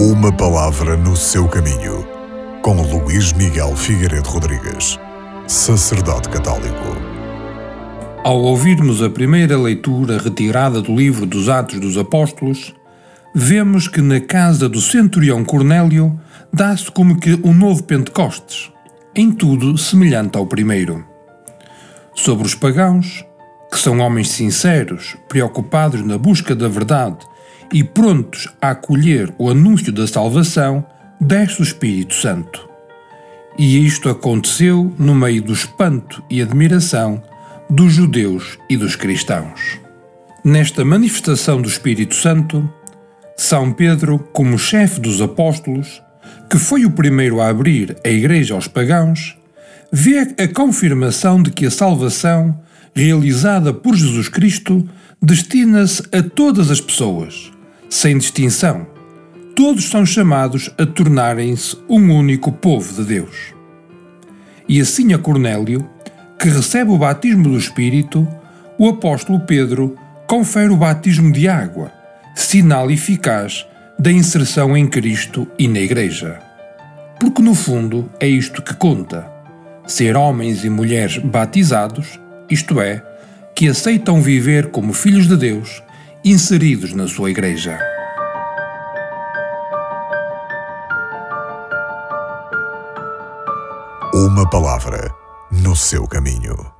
Uma palavra no seu caminho, com Luís Miguel Figueiredo Rodrigues, sacerdote católico. Ao ouvirmos a primeira leitura retirada do livro dos Atos dos Apóstolos, vemos que na casa do centurião Cornélio dá-se como que um novo Pentecostes, em tudo semelhante ao primeiro. Sobre os pagãos, que são homens sinceros, preocupados na busca da verdade e prontos a acolher o anúncio da salvação, desce o Espírito Santo. E isto aconteceu no meio do espanto e admiração dos judeus e dos cristãos. Nesta manifestação do Espírito Santo, São Pedro, como chefe dos apóstolos, que foi o primeiro a abrir a Igreja aos pagãos, vê a confirmação de que a salvação, realizada por Jesus Cristo, destina-se a todas as pessoas, sem distinção. Todos são chamados a tornarem-se um único povo de Deus. E assim a Cornélio, que recebe o batismo do Espírito, o apóstolo Pedro confere o batismo de água, sinal eficaz da inserção em Cristo e na Igreja. Porque no fundo é isto que conta: ser homens e mulheres batizados, isto é, que aceitam viver como filhos de Deus inseridos na sua igreja. Uma palavra no seu caminho.